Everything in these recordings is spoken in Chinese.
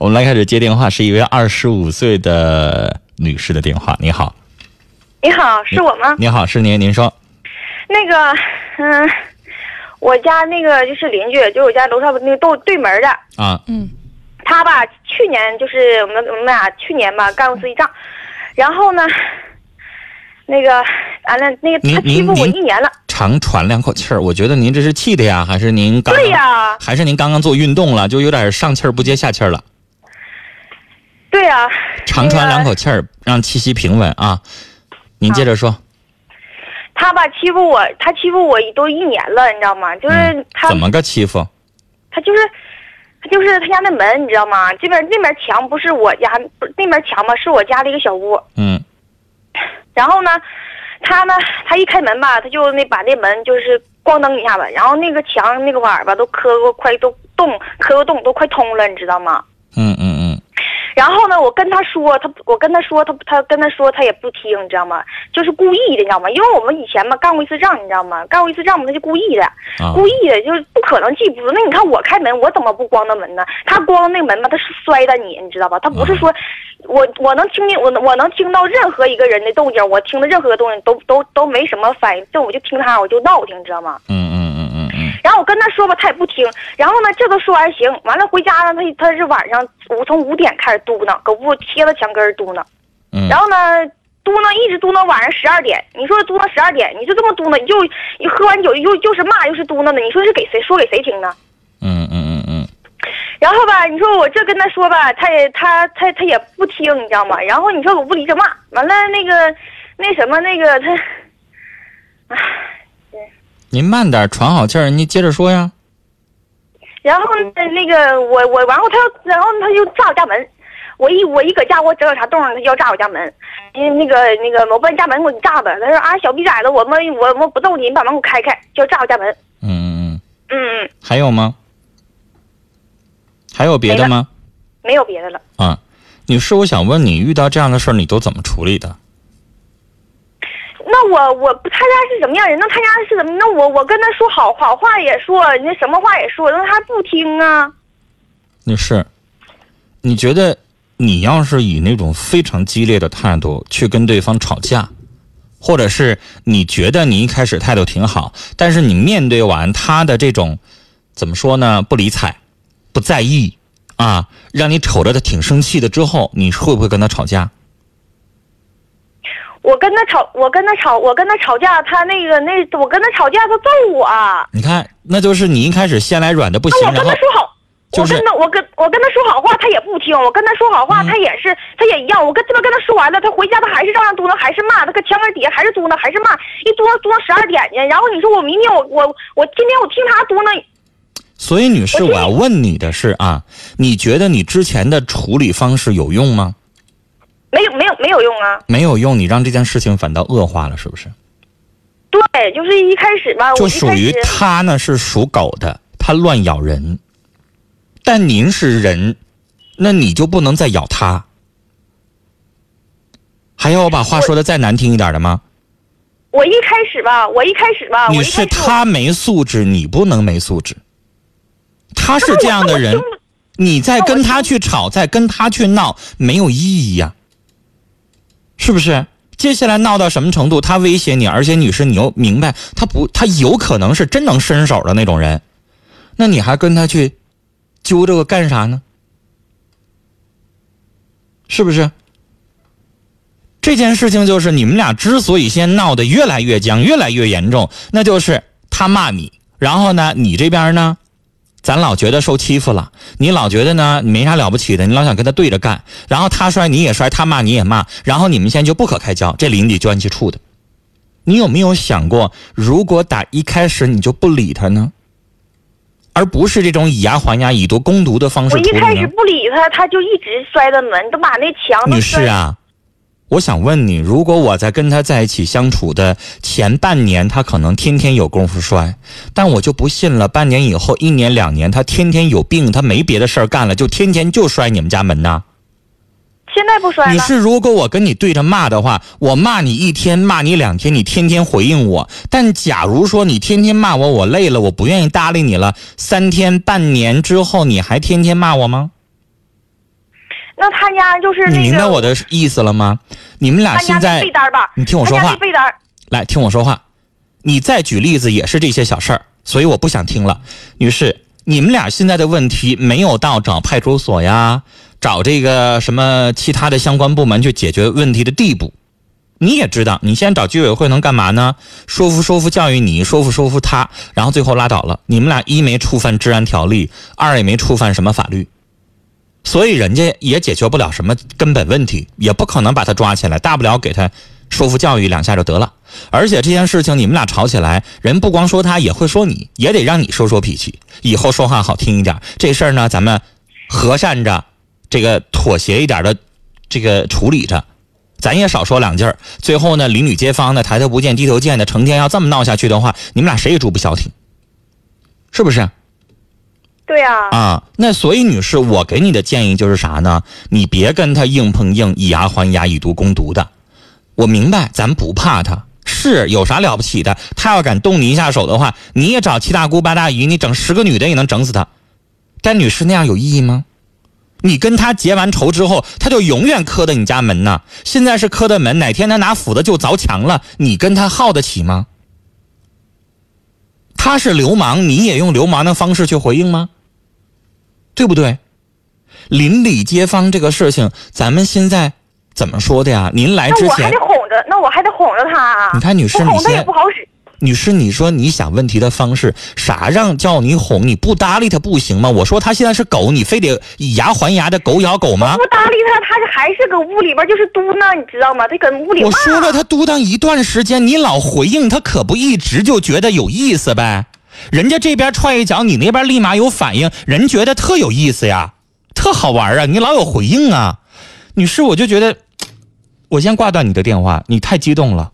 我们来开始接电话，是一位二十五岁的女士的电话。你好，你好，是我吗？你好，是您，您说。那个，嗯，我家那个就是邻居，就是我家楼上那个对对门的，啊，嗯他吧，去年就是我们我们俩去年吧干过一次仗，然后呢，那个完了那个他欺负我一年了，长喘两口气儿，我觉得您这是气的呀，还是您刚刚对呀还是您刚刚做运动了，就有点上气儿不接下气儿了？对啊、长喘两口气儿，让气息平稳啊。您接着说，他吧欺负我，他欺负我都一年了，你知道吗？就是嗯他、怎么个欺负？他就是。他就是他家那门，你知道吗？这边那面墙不是我家，不是那面墙吧，是我家的一个小屋。嗯然后呢，他呢，他一开门吧，他就那把那门就是咣当一下子，然后那个墙那个碗吧都磕过快都洞，磕个洞都快通了，你知道吗？然后呢，我跟他说，他我跟他说，他他跟他说，他也不听，你知道吗？就是故意的，你知道吗？因为我们以前嘛干过一次仗，你知道吗？干过一次仗嘛，他就故意的，啊故意的，就是不可能记不住。那你看我开门，我怎么不关那门呢？他关那个门吧，他是摔的你，你知道吧？他不是说，我我能听见我我能听到任何一个人的动静，我听的任何的动静都都都没什么反应，这我就听他我就闹挺，你知道吗？嗯嗯然后我跟他说吧，他也不听。然后呢，这都说完行，完了回家呢，他他是晚上五从五点开始嘟囔，搁屋贴着墙根儿嘟囔。嗯然后呢，嘟囔一直嘟囔晚上十二点。你说嘟囔十二点，你就这么嘟囔，你就你喝完酒又又是骂又是嘟囔的，你说是给谁说给谁听呢？嗯嗯嗯嗯然后吧，你说我这跟他说吧，他也他他他也不听，你知道吗？然后你说我屋里这骂，完了那个那什么那个他，您慢点，喘好气儿，您接着说呀。然后呢那个我我然后他然后他就炸我家门，我一我一搁家我整有啥动静，他就要炸我家门，嗯那个那个我把你家门给我炸的，他说啊小逼崽子，我们我我不揍你，你把门给我开开，就要炸我家门，嗯嗯嗯，嗯，还有吗？还有别的吗？没有别的了。啊，女士，我想问你，遇到这样的事儿，你都怎么处理的？那我我他家是什么样人？那他家是怎么？那我我跟他说好好话也说，那什么话也说，那他不听啊。女士，你觉得你要是以那种非常激烈的态度去跟对方吵架，或者是你觉得你一开始态度挺好，但是你面对完他的这种怎么说呢？不理睬，不在意啊，让你瞅着他挺生气的之后，你会不会跟他吵架？我跟他吵，我跟他吵，我跟他吵架，他那个那我跟他吵架，他揍我。你看，那就是你一开始先来软的不行那，我跟他说好，就是我跟他我跟我跟他说好话，他也不听。我跟他说好话，嗯他也是他也一样。我跟这边跟他说完了，他回家他还是照样嘟囔，还是骂，他搁墙根底下还是嘟囔，还是骂，一嘟囔嘟囔十二点去。然后你说我明天我我我今天我听他嘟囔，所以，女士，我要问你的是啊，你觉得你之前的处理方式有用吗？没有没有没有用啊。没有用，你让这件事情反倒恶化了，是不是？对，就是一开始吧，就属于一开始它呢是属狗的，他乱咬人，但您是人，那你就不能再咬他。还要我把话说的再难听一点的吗？我一开始吧，我一开始吧，我女士，一开始我他没素质，你不能没素质。他是这样的人，你再跟他去吵，再跟他去闹，没有意义呀、是不是？接下来闹到什么程度？他威胁你，而且女士，你又明白他不，他有可能是真能伸手的那种人，那你还跟他去揪这个干啥呢？是不是？这件事情就是你们俩之所以现在闹得越来越僵、越来越严重，那就是他骂你，然后呢，你这边呢，咱老觉得受欺负了，你老觉得呢你没啥了不起的，你老想跟他对着干，然后他摔你也摔，他骂你也骂，然后你们现在就不可开交，这邻里关系处的。你有没有想过，如果打一开始你就不理他呢，而不是这种以牙还牙、以毒攻毒的方式我一开始？不理他，他就一直摔的门，都把那墙都女士啊，我想问你，如果我在跟他在一起相处的前半年，他可能天天有功夫摔，但我就不信了，半年以后、一年、两年，他天天有病，他没别的事儿干了，就天天就摔你们家门呐。现在不摔了。你是如果我跟你对着骂的话，我骂你一天，骂你两天，你天天回应我。但假如说你天天骂我，我累了，我不愿意搭理你了，三天、半年之后，你还天天骂我吗？他家就是那个。你明白我的意思了吗？你们俩现在被单吧？你听我说话来听我说话，你再举例子也是这些小事儿，所以我不想听了。女士，你们俩现在的问题没有到找派出所呀，找这个什么其他的相关部门去解决问题的地步。你也知道，你先找居委会能干嘛呢？说服说服教育你，说服说服他，然后最后拉倒了。你们俩一没触犯治安条例，二也没触犯什么法律，所以人家也解决不了什么根本问题，也不可能把他抓起来，大不了给他说服教育两下就得了。而且这件事情你们俩吵起来，人不光说他，也会说你，也得让你收收脾气，以后说话好听一点。这事儿呢，咱们和善着，这个妥协一点的，这个处理着。咱也少说两句儿，最后呢，邻里街坊呢，抬头不见低头见的，成天要这么闹下去的话，你们俩谁也住不消停，是不是？对呀、啊，那所以女士，我给你的建议就是啥呢？你别跟他硬碰硬，以牙还牙，以毒攻毒的。我明白，咱不怕他，是有啥了不起的？他要敢动你一下手的话，你也找七大姑八大姨，你整十个女的也能整死他。但女士那样有意义吗？你跟他结完仇之后，他就永远磕的你家门呐。现在是磕的门，哪天他拿斧子就凿墙了，你跟他耗得起吗？他是流氓，你也用流氓的方式去回应吗？对不对？邻里街坊这个事情，咱们现在怎么说的呀？您来之前那我还得，哄着，那我还得哄着他啊。你看女士你不哄他也先不好使。女士，你说你想问题的方式，啥让叫你哄？你不搭理他不行吗？我说他现在是狗，你非得以牙还牙的狗咬狗吗？不搭理他，他还是搁屋里边就是嘟囔，你知道吗？他搁屋里。我说了，他嘟囔一段时间，你老回应他，可不一直就觉得有意思呗？人家这边踹一脚，你那边立马有反应，人觉得特有意思呀，特好玩啊！你老有回应啊，女士，我就觉得，我先挂断你的电话，你太激动了，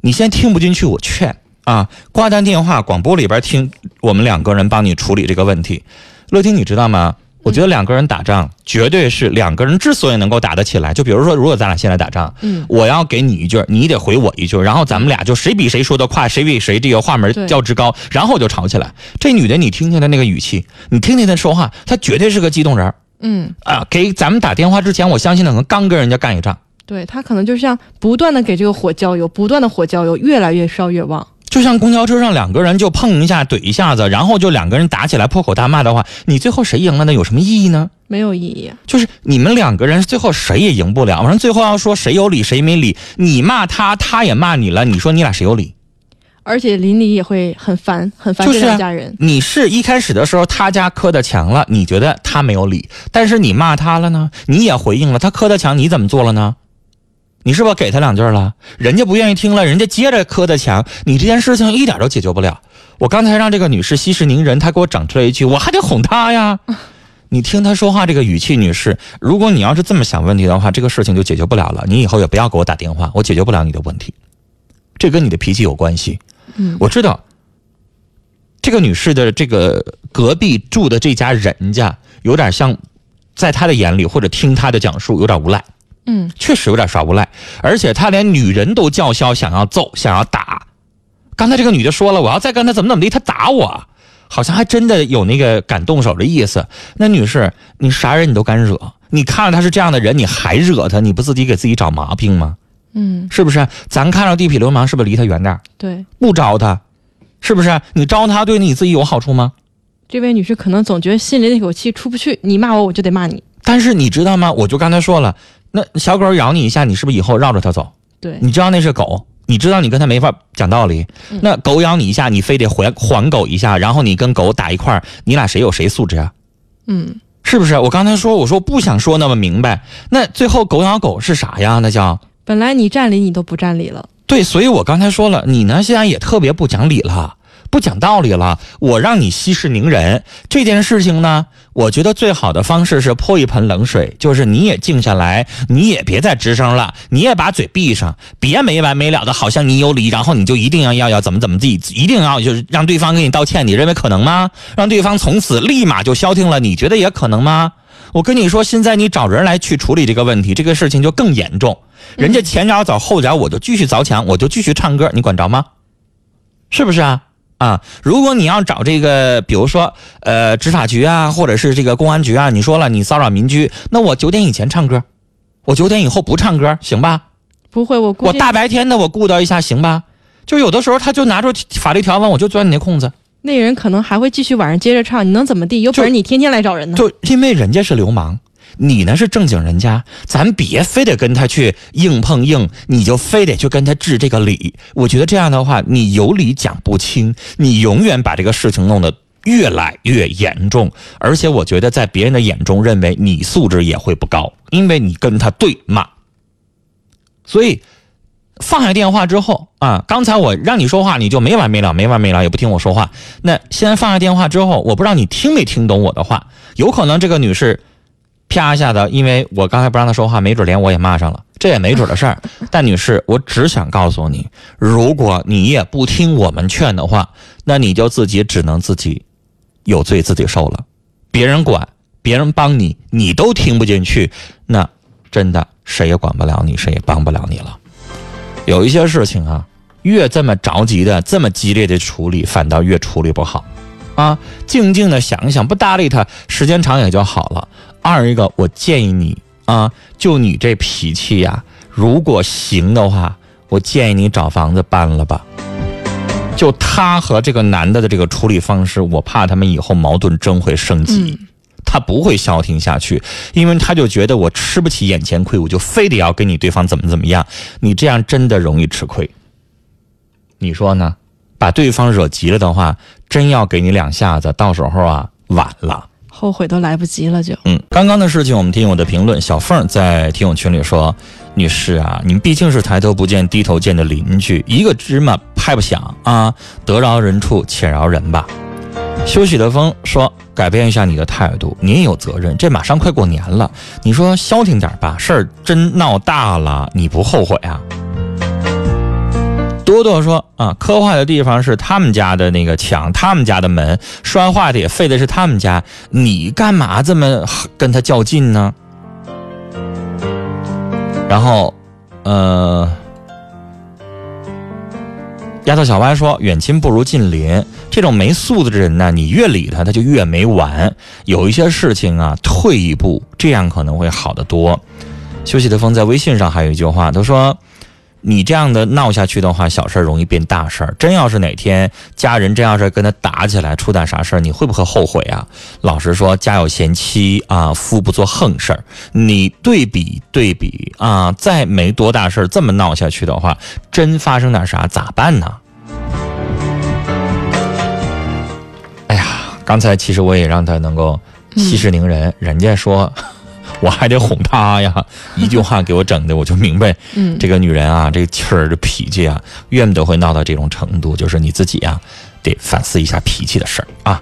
你先听不进去，我劝啊，挂断电话，广播里边听我们两个人帮你处理这个问题。乐听，你知道吗？我觉得两个人打仗，绝对是两个人之所以能够打得起来，就比如说，如果咱俩现在打仗，嗯，我要给你一句，你得回我一句，然后咱们俩就谁比谁说的快，谁比谁这个话门儿较之高，然后就吵起来。这女的，你听听她那个语气，你听听她说话，她绝对是个激动人儿嗯，啊！给咱们打电话之前，我相信她可能刚跟人家干一仗，对她可能就像不断的给这个火浇油，不断的火浇油，越来越烧越旺。就像公交车上两个人就碰一下、怼一下子，然后就两个人打起来破口大骂的话，你最后谁赢了？呢有什么意义呢？没有意义。就是你们两个人最后谁也赢不了，反正最后要说谁有理谁没理，你骂他，他也骂你了，你说你俩谁有理？而且邻里也会很烦，很烦这就是啊两家人。你是一开始的时候他家磕的墙了，你觉得他没有理，但是你骂他了呢，你也回应了，他磕的墙你怎么做了呢？你是不是给他两句了？人家不愿意听了，人家接着磕的墙，你这件事情一点都解决不了。我刚才让这个女士息事宁人，她给我整出来一句，我还得哄她呀。你听她说话这个语气，女士，如果你要是这么想问题的话，这个事情就解决不了了。你以后也不要给我打电话，我解决不了你的问题，这跟你的脾气有关系。嗯，我知道，这个女士的这个隔壁住的这家人家，有点像，在她的眼里或者听她的讲述，有点无赖，嗯，确实有点耍无赖，而且他连女人都叫嚣，想要揍，想要打。刚才这个女的说了，我要再跟他怎么怎么地，他打我，好像还真的有那个敢动手的意思。那女士，你啥人你都敢惹，你看着他是这样的人，你还惹他，你不自己给自己找毛病吗？嗯，是不是？咱看着地痞流氓，是不是离他远点对。不招他，是不是？你招他对你自己有好处吗？这位女士可能总觉得心里那口气出不去，你骂我我就得骂你。但是你知道吗？我就刚才说了，那小狗咬你一下，你是不是以后绕着它走？对，你知道那是狗，你知道你跟它没法讲道理。嗯那狗咬你一下，你非得还还狗一下，然后你跟狗打一块儿，你俩谁有谁素质啊？嗯，是不是？我刚才说，我说不想说那么明白，那最后狗咬狗是啥呀？那叫本来你占理你都不占理了。对，所以我刚才说了，你呢现在也特别不讲理了，不讲道理了。我让你息事宁人这件事情呢，我觉得最好的方式是泼一盆冷水，就是你也静下来，你也别再吱声了，你也把嘴闭上，别没完没了的，好像你有理，然后你就一定要要要怎么怎么地，一定要就是让对方给你道歉，你认为可能吗？让对方从此立马就消停了，你觉得也可能吗？我跟你说，现在你找人来去处理这个问题，这个事情就更严重。人家前脚走后脚，我就继续凿墙，我就继续唱歌，你管着吗？是不是啊？啊。如果你要找这个，比如说呃执法局啊，或者是这个公安局啊，你说了你骚扰民居，那我九点以前唱歌，我九点以后不唱歌，行吧？不会，我我大白天的我顾到一下，行吧？就有的时候他就拿出法律条文，我就钻你那空子，那人可能还会继续晚上接着唱，你能怎么地？有本事你天天来找人呢。就因为人家是流氓。你呢是正经人家，咱别非得跟他去硬碰硬，你就非得去跟他治这个理。我觉得这样的话，你有理讲不清，你永远把这个事情弄得越来越严重。而且我觉得在别人的眼中，认为你素质也会不高，因为你跟他对骂。所以放下电话之后啊，刚才我让你说话，你就没完没了，没完没了，也不听我说话。那现在放下电话之后，我不知道你听没听懂我的话，有可能这个女士。啪一下子，因为我刚才不让他说话，没准连我也骂上了，这也没准的事儿。但女士，我只想告诉你，如果你也不听我们劝的话，那你就自己只能自己有罪自己受了。别人管，别人帮你，你都听不进去，那真的谁也管不了你，谁也帮不了你了。有一些事情啊，越这么着急的、这么激烈的处理，反倒越处理不好。啊，静静的想一想，不搭理他，时间长也就好了。二一个，我建议你啊，就你这脾气呀，如果行的话，我建议你找房子搬了吧。就他和这个男的的这个处理方式，我怕他们以后矛盾真会升级，他不会消停下去，因为他就觉得我吃不起眼前亏，我就非得要跟你对方怎么怎么样，你这样真的容易吃亏。你说呢？把对方惹急了的话，真要给你两下子，到时候啊，晚了，后悔都来不及了。就嗯，刚刚的事情，我们听友的评论。小凤在听友群里说：“女士啊，你们毕竟是抬头不见低头见的邻居，一个芝麻拍不响啊，得饶人处且饶人吧。”休息的风说：“改变一下你的态度，你也有责任。这马上快过年了，你说消停点吧，事儿真闹大了，你不后悔啊？”多多说啊，磕坏的地方是他们家的那个墙，他们家的门摔坏的也废的是他们家，你干嘛这么跟他较劲呢？然后，呃，丫头小歪说，远亲不如近邻，这种没素质的人呢，你越理他，他就越没完。有一些事情啊，退一步，这样可能会好得多。休息的风在微信上还有一句话，他说。你这样的闹下去的话，小事儿容易变大事儿。真要是哪天家人真要是跟他打起来，出点啥事儿，你会不会后悔啊？老实说，家有贤妻啊，夫不做横事儿。你对比对比啊，再没多大事儿，这么闹下去的话，真发生点啥咋办呢？哎呀，刚才其实我也让他能够息事宁人，人家说。我还得哄她呀，一句话给我整的，我就明白，嗯，这个女人啊，这个气儿、这脾气啊，怨不得会闹到这种程度，就是你自己啊，得反思一下脾气的事儿。